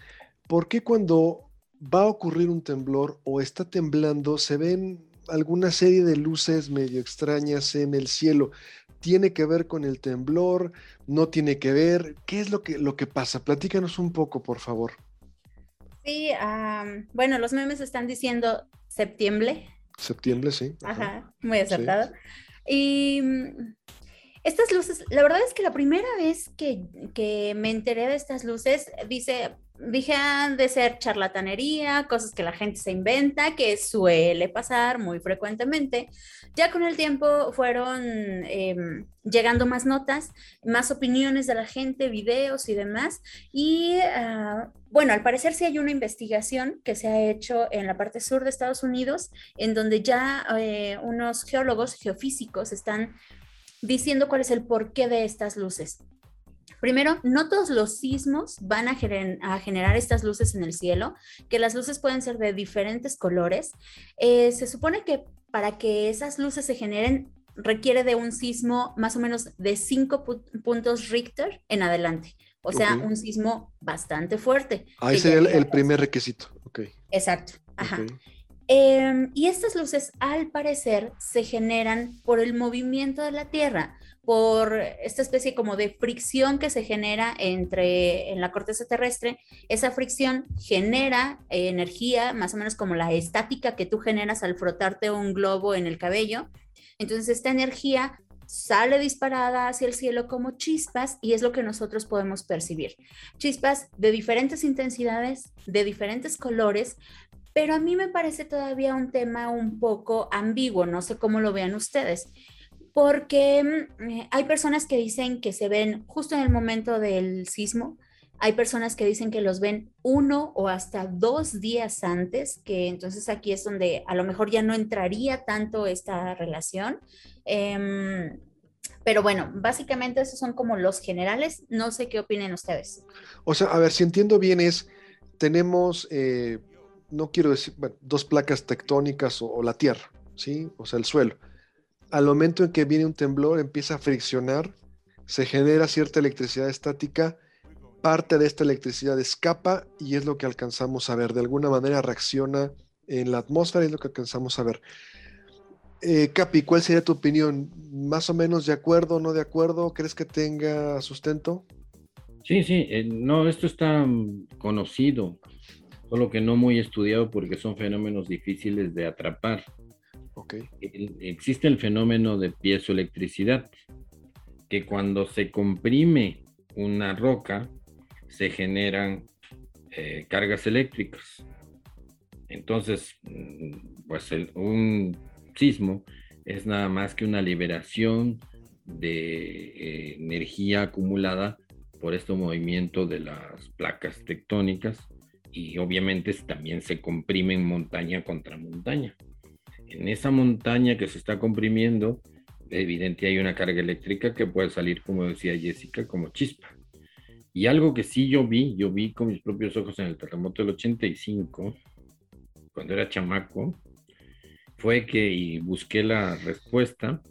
A: ¿por qué cuando va a ocurrir un temblor o está temblando se ven alguna serie de luces medio extrañas en el cielo? ¿Tiene que ver con el temblor? ¿No tiene que ver? ¿Qué es lo que, lo que pasa? Platícanos un poco, por favor.
B: Sí, bueno, los memes están diciendo septiembre,
A: Septiembre, sí.
B: Ajá, muy acertado. Y mm, estas luces, la verdad es que la primera vez que, que me enteré de estas luces, dice, dije, han de ser charlatanería, cosas que la gente se inventa, que suele pasar muy frecuentemente. Ya con el tiempo fueron em, llegando más notas, más opiniones de la gente, videos y demás. Y ah, bueno, al parecer sí hay una investigación que se ha hecho en la parte sur de Estados Unidos, en donde ya eh, unos geólogos, geofísicos, están diciendo cuál es el porqué de estas luces. Primero, no todos los sismos van a, generar estas luces en el cielo, que las luces pueden ser de diferentes colores. Eh, se supone que para que esas luces se generen requiere de un sismo más o menos de 5 puntos Richter en adelante. O sea, un sismo bastante fuerte.
A: Ahí sería el, primer requisito.
B: Exacto. Ajá. Em, y estas luces, al parecer, se generan por el movimiento de la Tierra por esta especie como de fricción que se genera entre en la corteza terrestre. Esa fricción genera energía, más o menos como la estática que tú generas al frotarte un globo en el cabello. Entonces esta energía sale disparada hacia el cielo como chispas y es lo que nosotros podemos percibir. Chispas de diferentes intensidades, de diferentes colores, pero a mí me parece todavía un tema un poco ambiguo, no sé cómo lo vean ustedes porque mm, eh, hay personas que dicen que se ven justo en el momento del sismo, hay personas que dicen que los ven uno o hasta dos días antes, que entonces aquí es donde a lo mejor ya no entraría tanto esta relación. Em, pero bueno, básicamente esos son como los generales. No sé qué opinen ustedes.
A: O sea, a ver, si entiendo bien es tenemos, eh, no quiero decir, dos placas tectónicas o, o la Tierra, ¿sí? O sea, el suelo. Al momento en que viene un temblor, empieza a friccionar, se genera cierta electricidad estática, parte de esta electricidad escapa y es lo que alcanzamos a ver. De alguna manera reacciona en la atmósfera y es lo que alcanzamos a ver. Eh, Capi, ¿cuál sería tu opinión? ¿Más o menos de acuerdo, no de acuerdo? ¿Crees que tenga sustento?
C: Sí, sí, eh, no, esto está mm, conocido, solo que no muy estudiado porque son fenómenos difíciles de atrapar. Existe el fenómeno de piezoelectricidad, que cuando se comprime una roca, se generan eh, cargas eléctricas. Entonces, mm, pues un sismo es nada más que una liberación de eh, energía acumulada por este movimiento de las placas tectónicas y obviamente también se comprimen montaña contra montaña. En esa montaña que se está comprimiendo, evidente hay una carga eléctrica que puede salir, como decía Jessica, como chispa. Y algo que sí yo vi, yo vi con mis propios ojos en el terremoto del 85, cuando era chamaco, fue que, y busqué la respuesta,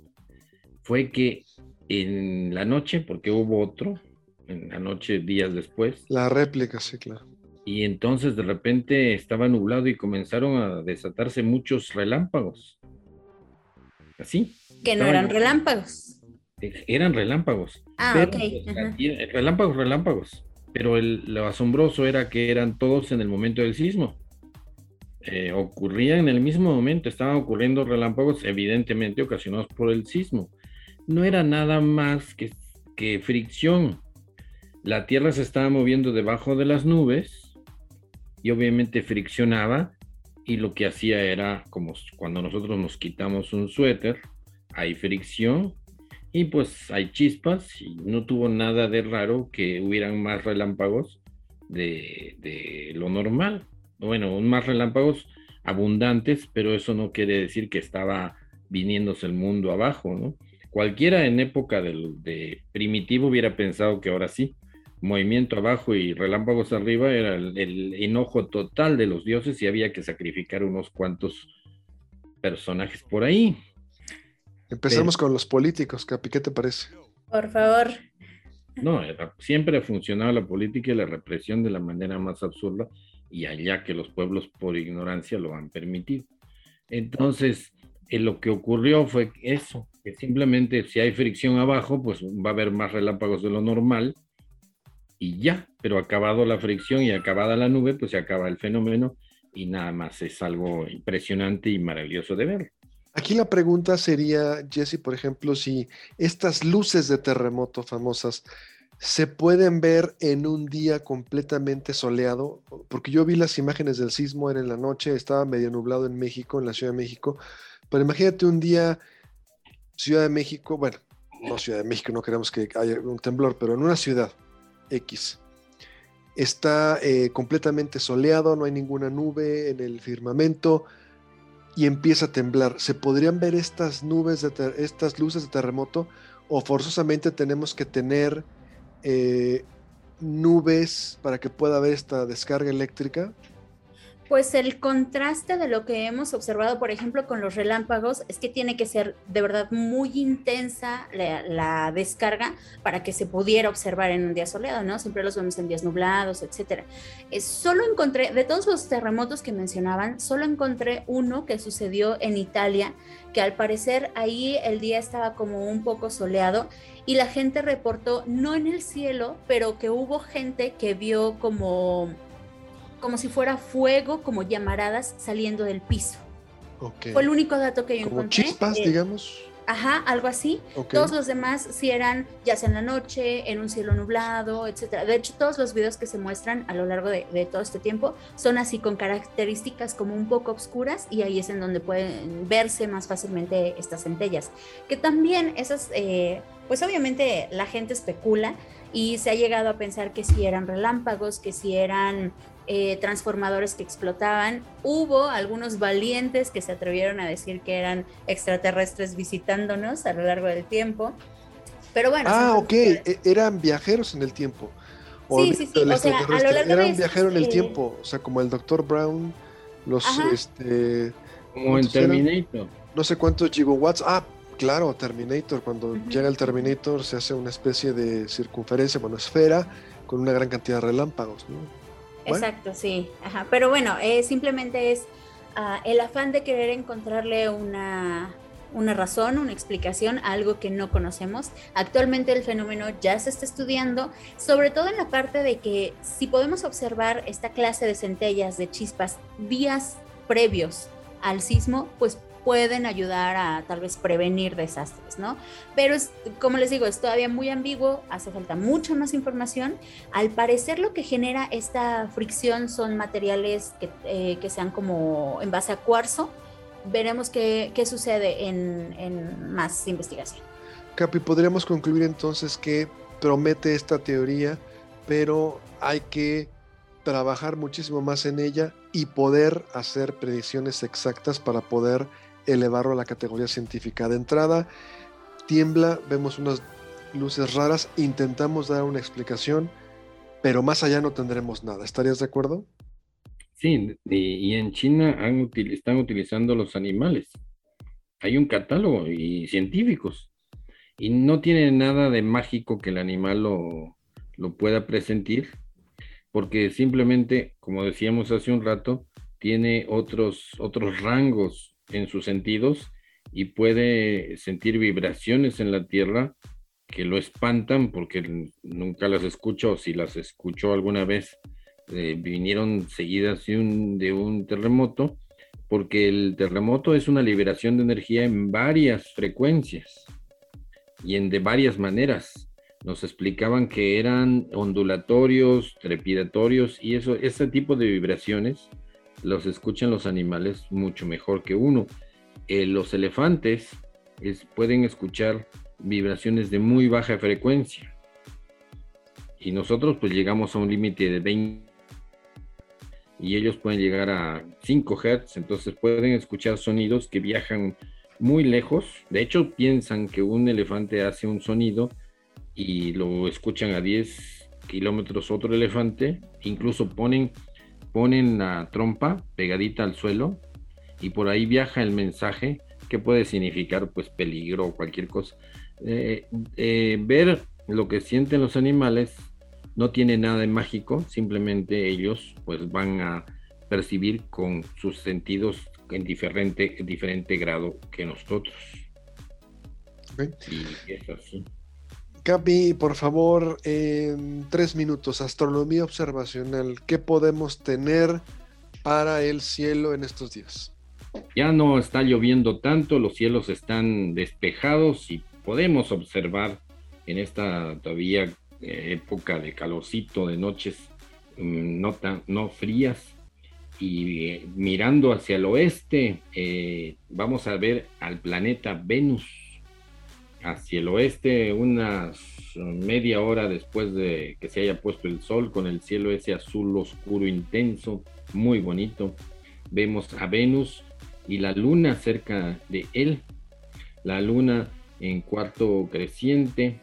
C: fue que en la noche, porque hubo otro, en la noche, días después,
A: La réplica, sí, claro.
C: Y entonces de repente estaba nublado y comenzaron a desatarse muchos relámpagos. Así,
B: Que no eran relámpagos.
C: eh, eran relámpagos.
B: Ah,
C: Pero,
B: ok. ajá.
C: tie- relámpagos, relámpagos. Pero el- lo asombroso era que eran todos en el momento del sismo. Eh, ocurrían en el mismo momento, estaban ocurriendo relámpagos evidentemente ocasionados por el sismo. No era nada más que, que fricción. La Tierra se estaba moviendo debajo de las nubes y obviamente friccionaba y lo que hacía era como cuando nosotros nos quitamos un suéter, hay fricción y pues hay chispas no tuvo nada de raro que hubieran más relámpagos de, de lo normal. Bueno, más relámpagos abundantes, pero eso no quiere decir que estaba viniéndose el mundo abajo, ¿no? Cualquiera en época del, de primitivo hubiera pensado que ahora sí, movimiento abajo y relámpagos arriba era el, el enojo total de los dioses y había que sacrificar unos cuantos personajes por ahí.
A: Empezamos con los políticos, Capi, ¿qué te parece?
B: Por favor.
C: No, era- siempre ha funcionado la política y la represión de la manera más absurda y allá que los pueblos por ignorancia lo han permitido. Entonces, eh, lo que ocurrió fue eso, que simplemente si hay fricción abajo, pues va a haber más relámpagos de lo normal y ya, pero acabado la fricción y acabada la nube, pues se acaba el fenómeno y nada más es algo impresionante y maravilloso de ver.
A: Aquí la pregunta sería, Jesse, por ejemplo, si estas luces de terremoto famosas se pueden ver en un día completamente soleado, porque yo vi las imágenes del sismo, era en la noche, estaba medio nublado en México, en la Ciudad de México, pero imagínate un día, Ciudad de México, bueno, no Ciudad de México, no queremos que haya un temblor, pero en una ciudad X. Está eh, completamente soleado, no hay ninguna nube en el firmamento, y empieza a temblar. ¿Se podrían ver estas nubes, de estas luces de terremoto? ¿O forzosamente tenemos que tener eh, nubes para que pueda haber esta descarga eléctrica?
B: Pues el contraste de lo que hemos observado, por ejemplo, con los relámpagos, es que tiene que ser de verdad muy intensa la, descarga para que se pudiera observar en un día soleado, ¿no? Siempre los vemos en días nublados, etcétera. Eh, solo encontré, de todos los terremotos que mencionaban, solo encontré uno que sucedió en Italia, que al parecer ahí el día estaba como un poco soleado y la gente reportó, no en el cielo, pero que hubo gente que vio como como si fuera fuego, como llamaradas saliendo del piso.
A: Ok.
B: Fue el único dato que yo
A: Como
B: encontré.
A: chispas,
B: Eh,
A: digamos.
B: Ajá, algo así.
A: Ok.
B: Todos los demás sí eran ya sea en la noche, en un cielo nublado, etcétera. De hecho, todos los videos que se muestran a lo largo de, de todo este tiempo son así con características como un poco oscuras y ahí es en donde pueden verse más fácilmente estas centellas. Que también esas, eh, pues obviamente la gente especula y se ha llegado a pensar que si eran relámpagos, que si eran eh, transformadores que explotaban. Hubo algunos valientes que se atrevieron a decir que eran extraterrestres visitándonos a lo largo del tiempo. Pero bueno.
A: ah, ok. e- Eran viajeros en el tiempo. Olvídate
B: sí, o sea, a lo
A: extraterrestre,
B: largo
A: Era
B: de
A: un viajero en el
B: eh,
A: tiempo, o sea, como el Dr. Brown, los,
B: Ajá.
A: este,
C: Como en
A: ¿Cuántos eran?
C: Terminator.
A: no sé cuántos gigawatts. Ah, claro, Terminator. Cuando llega el Terminator se hace una especie de circunferencia, bueno, esfera, con una gran cantidad de relámpagos, ¿no?
B: Exacto, sí. Ajá. Pero bueno, eh, simplemente es ah, el afán de querer encontrarle una, una razón, una explicación algo que no conocemos. Actualmente el fenómeno ya se está estudiando, sobre todo en la parte de que si podemos observar esta clase de centellas, de chispas, días previos al sismo, pues pueden ayudar a tal vez prevenir desastres, ¿no? Pero es, como les digo, es todavía muy ambiguo, hace falta mucha más información. Al parecer lo que genera esta fricción son materiales que, eh, que sean como en base a cuarzo. Veremos qué, qué sucede en, en más investigación.
A: Capi, podríamos concluir entonces que promete esta teoría, pero hay que trabajar muchísimo más en ella y poder hacer predicciones exactas para poder elevarlo a la categoría científica. De entrada, tiembla, vemos unas luces raras, intentamos dar una explicación, pero más allá no tendremos nada. ¿Estarías de acuerdo?
C: Sí, y, en China están utilizando los animales. Hay un catálogo y científicos. Y no tiene nada de mágico que el animal lo, lo pueda presentir, porque simplemente, como decíamos hace un rato, tiene otros, otros rangos en sus sentidos y puede sentir vibraciones en la tierra que lo espantan porque nunca las escucho o si las escuchó alguna vez eh, vinieron seguidas de un, de un terremoto, porque el terremoto es una liberación de energía en varias frecuencias y en de varias maneras. Nos explicaban que eran ondulatorios, trepidatorios y eso, ese tipo de vibraciones los escuchan los animales mucho mejor que uno. Eh, los elefantes es- pueden escuchar vibraciones de muy baja frecuencia y nosotros pues llegamos a un límite de 20 y ellos pueden llegar a 5 Hz, entonces pueden escuchar sonidos que viajan muy lejos. De hecho, piensan que un elefante hace un sonido y lo escuchan a 10 kilómetros otro elefante, incluso ponen, ponen la trompa pegadita al suelo y por ahí viaja el mensaje que puede significar pues peligro o cualquier cosa. Eh, eh, ver lo que sienten los animales no tiene nada de mágico, simplemente ellos pues van a percibir con sus sentidos en diferente, en diferente grado que nosotros. Y es así.
A: Capi, por favor, en tres minutos, astronomía observacional, ¿qué podemos tener para el cielo en estos días?
C: Ya no está lloviendo tanto, los cielos están despejados y podemos observar en esta todavía eh, época de calorcito, de noches mm, no, tan, no frías, y eh, mirando hacia el oeste, eh, vamos a ver al planeta Venus. Hacia el oeste, unas media hora después de que se haya puesto el sol, con el cielo ese azul oscuro intenso, muy bonito. Vemos a Venus y la luna cerca de él. La luna en cuarto creciente,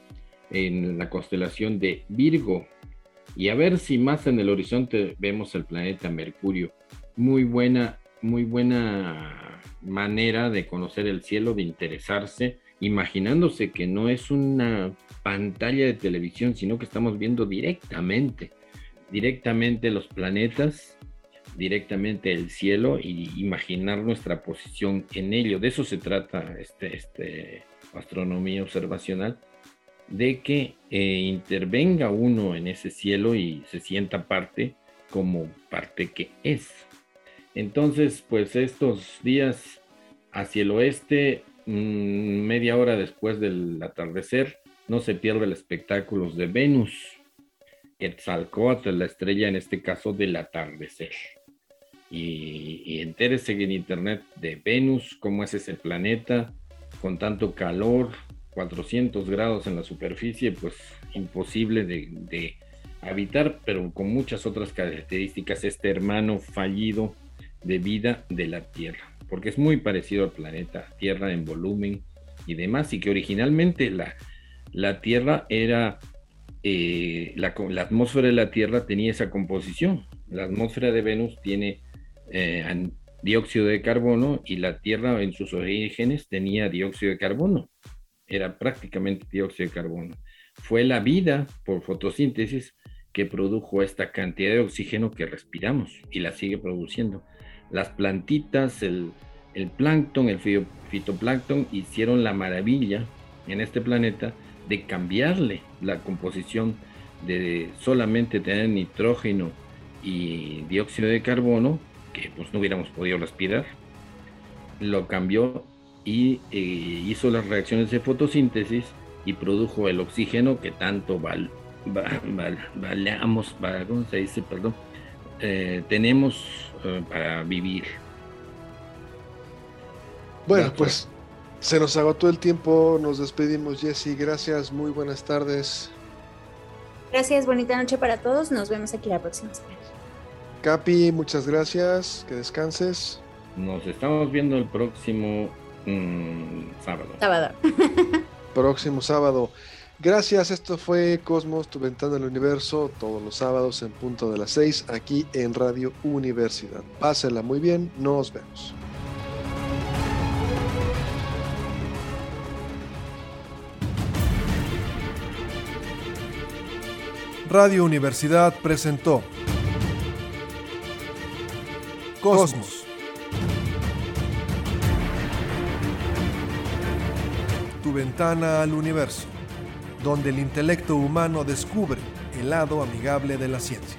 C: en la constelación de Virgo. Y a ver si más en el horizonte vemos el planeta Mercurio. Muy buena, muy buena manera de conocer el cielo, de interesarse, imaginándose que no es una pantalla de televisión, sino que estamos viendo directamente, directamente los planetas, directamente el cielo y imaginar nuestra posición en ello. De eso se trata este, este astronomía observacional, de que eh, intervenga uno en ese cielo y se sienta parte como parte que es. Entonces, pues estos días hacia el oeste, mmm, media hora después del atardecer, no se pierde el espectáculo de Venus, Quetzalcóatl, la estrella en este caso del atardecer. Y, y entérese en internet de Venus, cómo es ese planeta, con tanto calor, 400 grados en la superficie, pues imposible de, de, habitar, pero con muchas otras características, este hermano fallido de vida de la Tierra, porque es muy parecido al planeta Tierra en volumen y demás, y que originalmente la, la Tierra era eh, la, la, atmósfera de la Tierra tenía esa composición. La atmósfera de Venus tiene eh, dióxido de carbono y la Tierra en sus orígenes tenía dióxido de carbono. Era prácticamente dióxido de carbono. Fue la vida por fotosíntesis que produjo esta cantidad de oxígeno que respiramos y la sigue produciendo. Las plantitas, el, el plancton, el fitoplancton hicieron la maravilla en este planeta de cambiarle la composición de solamente tener nitrógeno y dióxido de carbono, que pues no hubiéramos podido respirar, lo cambió y eh, hizo las reacciones de fotosíntesis y produjo el oxígeno que tanto val, valamos, ¿cómo se dice? Perdón, eh, tenemos eh, para vivir.
A: Bueno, pues se nos agotó el tiempo, nos despedimos Jesse, gracias, muy buenas tardes.
B: Gracias, bonita noche para todos, nos vemos aquí la próxima semana.
A: Capi, muchas gracias, que descanses.
C: Nos estamos viendo el próximo mmm, sábado.
B: Sábado.
A: próximo sábado. Gracias, esto fue Cosmos, tu ventana del universo, todos los sábados en punto de las 6, aquí en Radio Universidad. Pásenla muy bien, nos vemos. Radio Universidad presentó Cosmos. Tu ventana al universo, donde el intelecto humano descubre el lado amigable de la ciencia.